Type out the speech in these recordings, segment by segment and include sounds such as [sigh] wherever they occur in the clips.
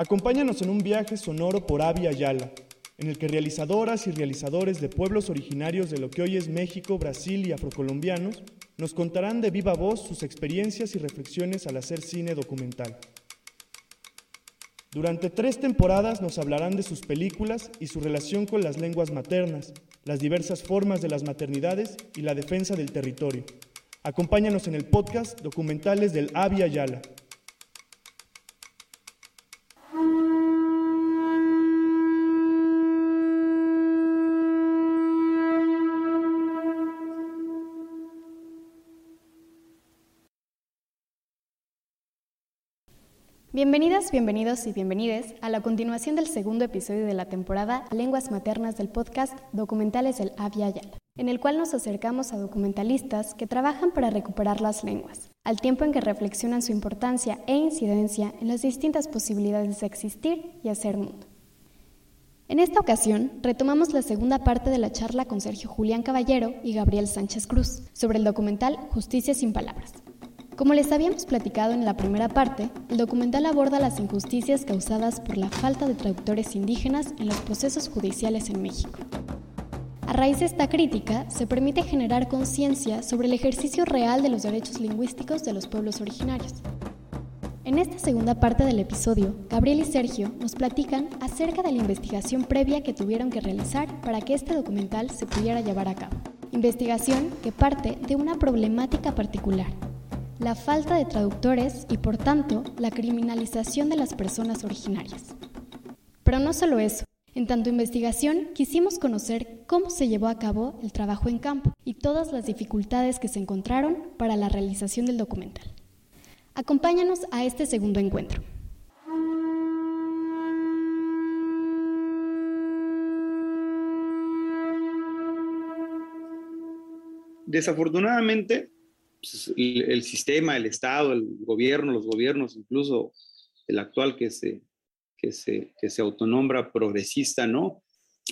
Acompáñanos en un viaje sonoro por Avia Yala, en el que realizadoras y realizadores de pueblos originarios de lo que hoy es México, Brasil y afrocolombianos nos contarán de viva voz sus experiencias y reflexiones al hacer cine documental. Durante tres temporadas nos hablarán de sus películas y su relación con las lenguas maternas, las diversas formas de las maternidades y la defensa del territorio. Acompáñanos en el podcast Documentales del Avia Yala. Bienvenidas, bienvenidos y bienvenides a la continuación del segundo episodio de la temporada Lenguas Maternas del podcast Documentales del Avia en el cual nos acercamos a documentalistas que trabajan para recuperar las lenguas, al tiempo en que reflexionan su importancia e incidencia en las distintas posibilidades de existir y hacer mundo. En esta ocasión, retomamos la segunda parte de la charla con Sergio Julián Caballero y Gabriel Sánchez Cruz sobre el documental Justicia sin Palabras, como les habíamos platicado en la primera parte, el documental aborda las injusticias causadas por la falta de traductores indígenas en los procesos judiciales en México. A raíz de esta crítica, se permite generar conciencia sobre el ejercicio real de los derechos lingüísticos de los pueblos originarios. En esta segunda parte del episodio, Gabriel y Sergio nos platican acerca de la investigación previa que tuvieron que realizar para que este documental se pudiera llevar a cabo. Investigación que parte de una problemática particular, la falta de traductores y por tanto la criminalización de las personas originarias. Pero no solo eso, en tanto investigación quisimos conocer cómo se llevó a cabo el trabajo en campo y todas las dificultades que se encontraron para la realización del documental. Acompáñanos a este segundo encuentro. Desafortunadamente, pues, el, sistema, el Estado, el gobierno, los gobiernos, incluso el actual que se, que se, que se autonombra progresista, ¿no?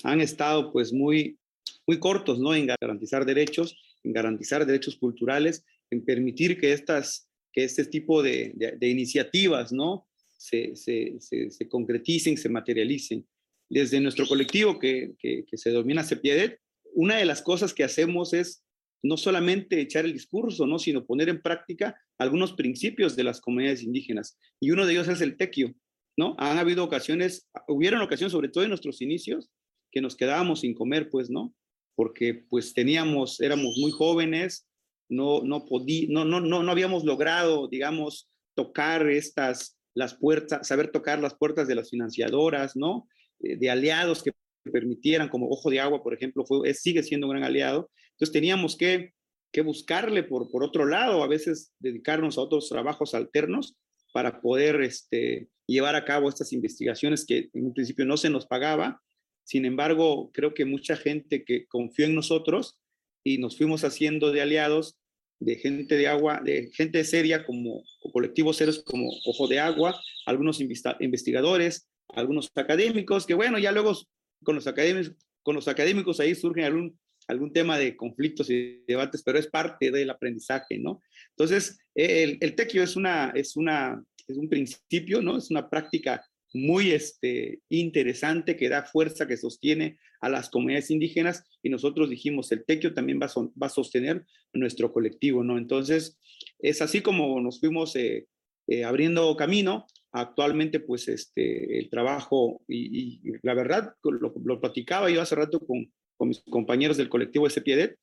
Han estado pues muy, muy cortos, ¿no? En garantizar derechos, en garantizar derechos culturales, en permitir que, estas, que este tipo de, iniciativas, ¿no? Se, se, se, concreticen, se materialicen. Desde nuestro colectivo que, que, que se domina CEPIEDET, una de las cosas que hacemos es no solamente echar el discurso, ¿no? sino poner en práctica algunos principios de las comunidades indígenas. Y uno de ellos es el tequio. ¿no? Han habido ocasiones, hubieron ocasiones, sobre todo en nuestros inicios, que nos quedábamos sin comer, pues, ¿no? Porque pues teníamos, éramos muy jóvenes, no, no, podí, no, no, no, no habíamos logrado, digamos, tocar estas, las puertas, saber tocar las puertas de las financiadoras, ¿no? Eh, de aliados que permitieran, como Ojo de Agua, por ejemplo, fue, sigue siendo un gran aliado. Entonces teníamos que, que buscarle por, por otro lado, a veces dedicarnos a otros trabajos alternos para poder este, llevar a cabo estas investigaciones que en un principio no se nos pagaba. Sin embargo, creo que mucha gente que confió en nosotros y nos fuimos haciendo de aliados, de gente de agua, de gente seria como colectivos serios como Ojo de Agua, algunos investigadores, algunos académicos, que bueno, ya luego con los académicos, con los académicos ahí surge algún, algún tema de conflictos y debates, pero es parte del aprendizaje, ¿no? Entonces, el, el tequio es, una, es, una, es un principio, ¿no? Es una práctica muy este, interesante que da fuerza, que sostiene a las comunidades indígenas y nosotros dijimos, el tequio también va a, va a sostener nuestro colectivo, ¿no? Entonces, es así como nos fuimos eh, eh, abriendo camino Actualmente, pues, este, el trabajo, y, la verdad, lo, lo, platicaba yo hace rato con, con mis compañeros del colectivo SPIEDET,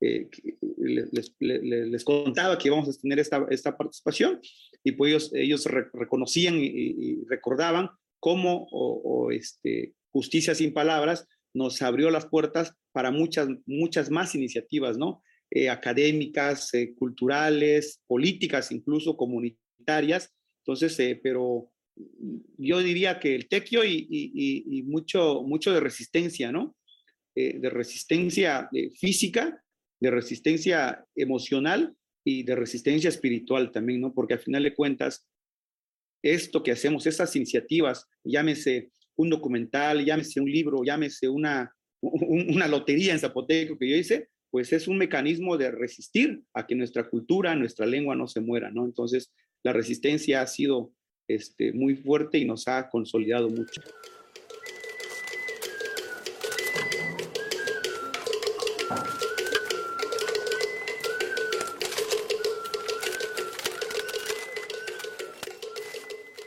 eh, les, les, contaba que íbamos a tener esta, esta participación y pues ellos, ellos reconocían y, recordaban cómo o, este, Justicia sin Palabras nos abrió las puertas para muchas, muchas más iniciativas, ¿no? Eh, académicas, eh, culturales, políticas, incluso comunitarias, entonces, eh, pero yo diría que el tequio y, mucho, mucho de resistencia, ¿no? De resistencia eh, física, de resistencia emocional y de resistencia espiritual también, ¿no? Porque al final de cuentas, esto que hacemos, estas iniciativas, llámese un documental, llámese un libro, llámese una, una lotería en zapoteco que yo hice, pues es un mecanismo de resistir a que nuestra cultura, nuestra lengua no se muera, ¿no? Entonces, la resistencia ha sido este, muy fuerte y nos ha consolidado mucho.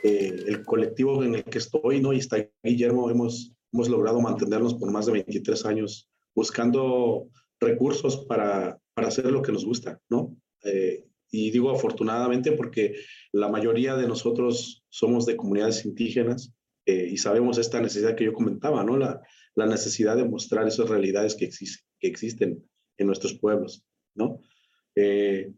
Eh, el colectivo en el que estoy, ¿no? Y está Guillermo, hemos, hemos logrado mantenernos por más de 23 años buscando recursos para, para hacer lo que nos gusta, ¿no? Eh, y digo afortunadamente porque la mayoría de nosotros somos de comunidades indígenas eh, y sabemos esta necesidad que yo comentaba, ¿no? La, la necesidad de mostrar esas realidades que, existen que existen en nuestros pueblos, ¿no? Eh,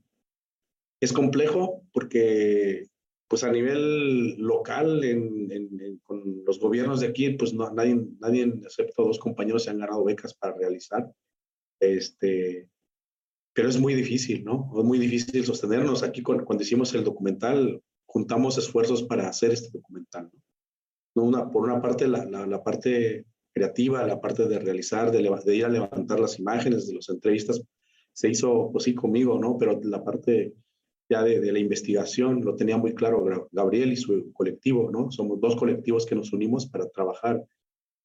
es complejo porque, pues a nivel local, en, con los gobiernos de aquí, pues no, nadie, nadie, excepto dos compañeros, se han ganado becas para realizar. Este, pero es muy difícil, ¿no? Es muy difícil sostenernos. Aquí cuando, hicimos el documental, juntamos esfuerzos para hacer este documental, ¿no? Una, por una parte, la, la, parte creativa, la parte de realizar, de, de, ir a levantar las imágenes de las entrevistas, se hizo, pues sí, conmigo, ¿no? Pero la parte ya de, la investigación lo tenía muy claro Gabriel y su colectivo, ¿no? Somos dos colectivos que nos unimos para trabajar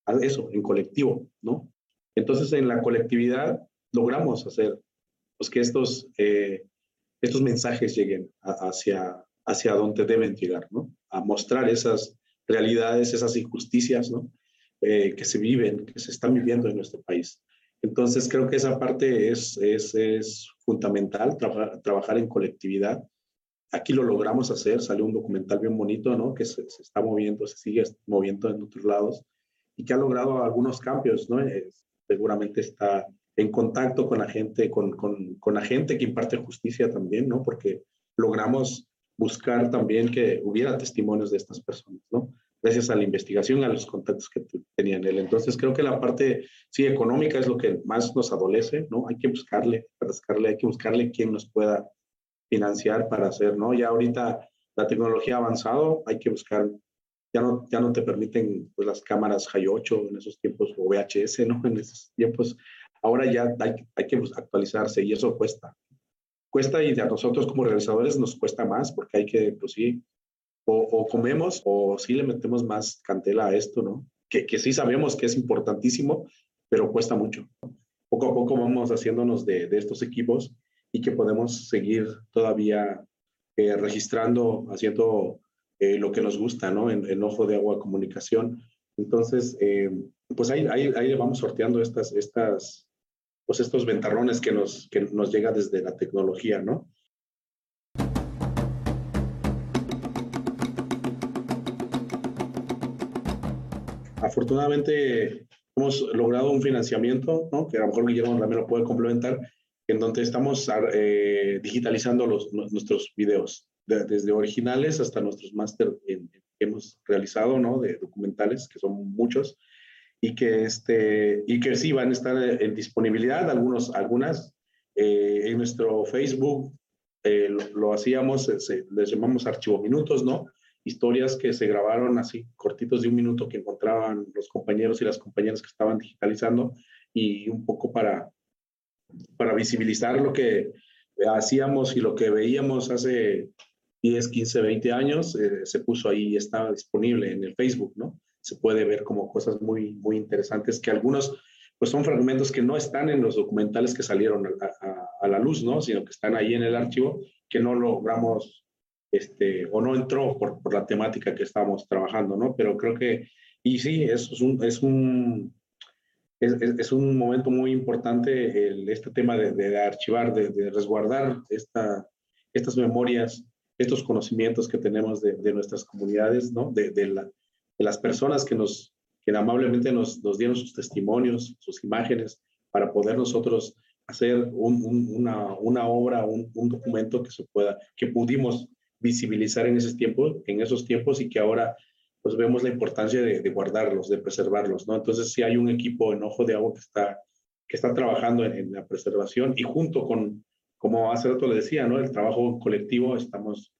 a eso, en colectivo, ¿no? Entonces, en la colectividad logramos hacer pues que estos, eh, estos mensajes lleguen hacia, hacia donde deben llegar, ¿no? A mostrar esas realidades, esas injusticias, ¿no? Eh, que se viven, que se están viviendo en nuestro país. Entonces, creo que esa parte es, es, es fundamental, trabajar en colectividad. Aquí lo logramos hacer, salió un documental bien bonito, ¿no? Que se, está moviendo, se sigue moviendo en otros lados y que ha logrado algunos cambios, ¿no? Eh, seguramente está en contacto con la gente, con, con, con la gente que imparte justicia también, ¿no? Porque logramos buscar también que hubiera testimonios de estas personas, ¿no? Gracias a la investigación, a los contactos que tenían él. Entonces, creo que la parte, sí, económica es lo que más nos adolece, ¿no? Hay que buscarle, buscarle, hay que buscarle quien nos pueda financiar para hacer, ¿no? Ya ahorita la tecnología ha avanzado, hay que buscar, ya no, ya no te permiten pues, las cámaras High 8 en esos tiempos, o VHS, ¿no? [laughs] En esos tiempos Ahora ya hay, hay que actualizarse y eso cuesta. Cuesta y a nosotros como realizadores nos cuesta más porque hay que, pues sí, o, comemos o sí le metemos más cantela a esto, ¿no? Que, que, sí sabemos que es importantísimo, pero cuesta mucho. Poco a poco vamos haciéndonos de, de estos equipos y que podemos seguir todavía eh, registrando, haciendo eh, lo que nos gusta, ¿no? En, el Ojo de Agua Comunicación. Entonces, eh, pues ahí, ahí, ahí, vamos sorteando estas, estas, pues estos ventarrones que nos, que nos llega desde la tecnología, ¿no? Afortunadamente hemos logrado un financiamiento, ¿no? que a lo mejor Guillermo también lo puede complementar, en donde estamos eh, digitalizando los, nuestros videos, desde originales hasta nuestros máster que hemos realizado, ¿no? de documentales, que son muchos, y que, este, y que sí van a estar en disponibilidad, algunos, algunas eh, en nuestro Facebook eh, lo, hacíamos, eh, les llamamos archivo minutos, ¿no? Historias que se grabaron así, cortitos de un minuto que encontraban los compañeros y las compañeras que estaban digitalizando y un poco para, para visibilizar lo que hacíamos y lo que veíamos hace 10, 15, 20 años, se puso ahí estaba disponible en el Facebook, ¿no? se puede ver como cosas muy, muy interesantes que algunos, pues son fragmentos que no están en los documentales que salieron a, la luz, ¿no? Sino que están ahí en el archivo, que no logramos, este, o no entró por, por la temática que estábamos trabajando, ¿no? Pero creo que, y sí, eso es un, es un, es, es, un momento muy importante el, este tema de, de archivar, de, de, resguardar esta, estas memorias, estos conocimientos que tenemos de, de nuestras comunidades, ¿no? La, de las personas que nos que amablemente nos, nos dieron sus testimonios, sus imágenes, para poder nosotros hacer un, una, una, obra, un, un, documento que se pueda, que pudimos visibilizar en esos tiempos, en esos tiempos y que ahora pues vemos la importancia de, de guardarlos, de preservarlos, ¿no? Entonces sí hay un equipo en Ojo de Agua que está, que está trabajando en, en la preservación y junto con, como hace rato le decía, ¿no? El trabajo colectivo, estamos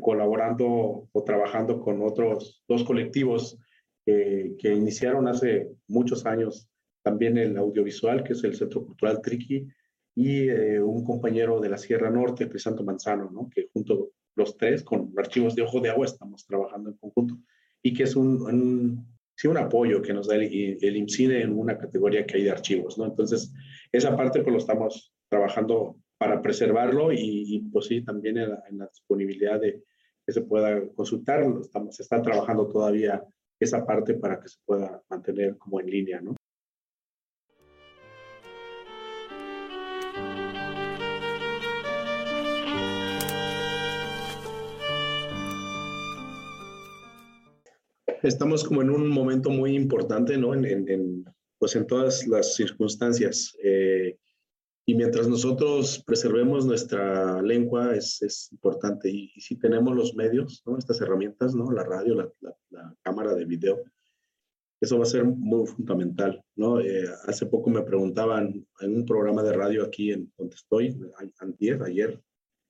colaborando o trabajando con otros dos colectivos eh, que iniciaron hace muchos años también el audiovisual, que es el Centro Cultural Triqui, y eh, un compañero de la Sierra Norte, Crisanto Manzano, ¿no? que junto los tres con archivos de ojo de agua estamos trabajando en conjunto y que es un, sí, un apoyo que nos da el, el IMCINE en una categoría que hay de archivos, ¿no? Entonces, esa parte pues lo estamos trabajando para preservarlo y, pues sí, también en la, disponibilidad de que se pueda consultar, estamos, se está trabajando todavía esa parte para que se pueda mantener como en línea, ¿no? Estamos como en un momento muy importante, ¿no? En, pues en todas las circunstancias. Eh, y mientras nosotros preservemos nuestra lengua es, es importante. Y, si tenemos los medios, ¿no? Estas herramientas, ¿no? La radio, la, la, cámara de video, eso va a ser muy fundamental, ¿no? Eh, hace poco me preguntaban en un programa de radio aquí en donde estoy, antier, ayer,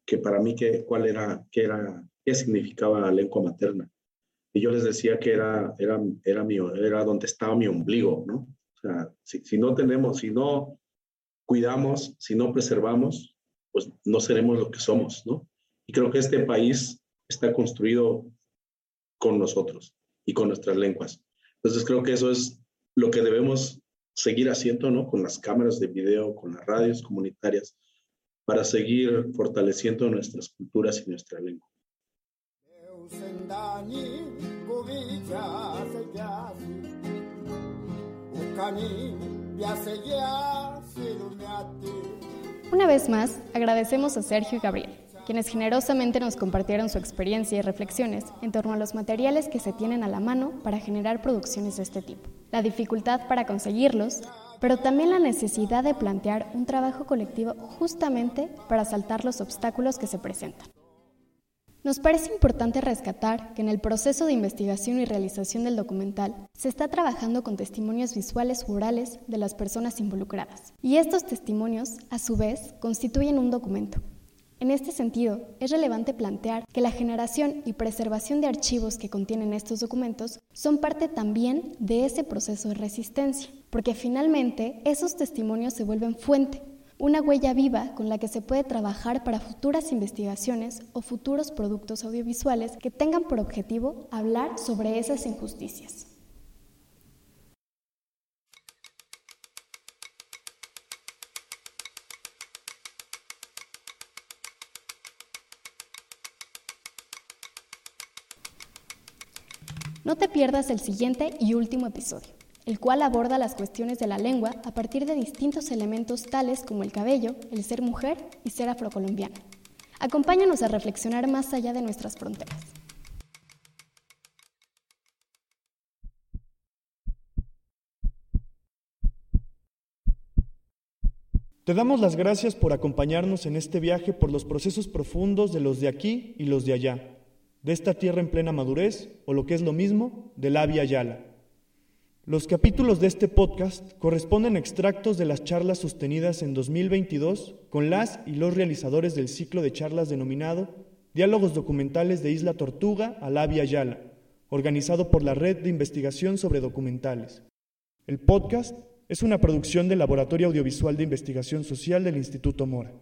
que para mí qué, cuál era, qué era, qué significaba lengua materna. Y yo les decía que era, era, era, mi, era donde estaba mi ombligo, ¿no? O sea, si, si no tenemos, si no cuidamos, si no preservamos, pues no seremos lo que somos, ¿no? Y creo que este país está construido con nosotros y con nuestras lenguas. Entonces creo que eso es lo que debemos seguir haciendo, ¿no? Con las cámaras de video, con las radios comunitarias, para seguir fortaleciendo nuestras culturas y nuestra lengua. Una vez más, agradecemos a Sergio y Gabriel, quienes generosamente nos compartieron su experiencia y reflexiones en torno a los materiales que se tienen a la mano para generar producciones de este tipo, la dificultad para conseguirlos, pero también la necesidad de plantear un trabajo colectivo justamente para saltar los obstáculos que se presentan. Nos parece importante rescatar que en el proceso de investigación y realización del documental se está trabajando con testimonios visuales o orales de las personas involucradas. Y estos testimonios, a su vez, constituyen un documento. En este sentido, es relevante plantear que la generación y preservación de archivos que contienen estos documentos son parte también de ese proceso de resistencia, porque finalmente esos testimonios se vuelven fuente una huella viva con la que se puede trabajar para futuras investigaciones o futuros productos audiovisuales que tengan por objetivo hablar sobre esas injusticias. No te pierdas el siguiente y último episodio el cual aborda las cuestiones de la lengua a partir de distintos elementos tales como el cabello, el ser mujer y ser afrocolombiano. Acompáñanos a reflexionar más allá de nuestras fronteras. Te damos las gracias por acompañarnos en este viaje por los procesos profundos de los de aquí y los de allá, de esta tierra en plena madurez, o lo que es lo mismo, de la Via Yala. Los capítulos de este podcast corresponden a extractos de las charlas sostenidas en 2022 con las y los realizadores del ciclo de charlas denominado Diálogos Documentales de Isla Tortuga a La Yala, organizado por la Red de Investigación sobre Documentales. El podcast es una producción del Laboratorio Audiovisual de Investigación Social del Instituto Mora.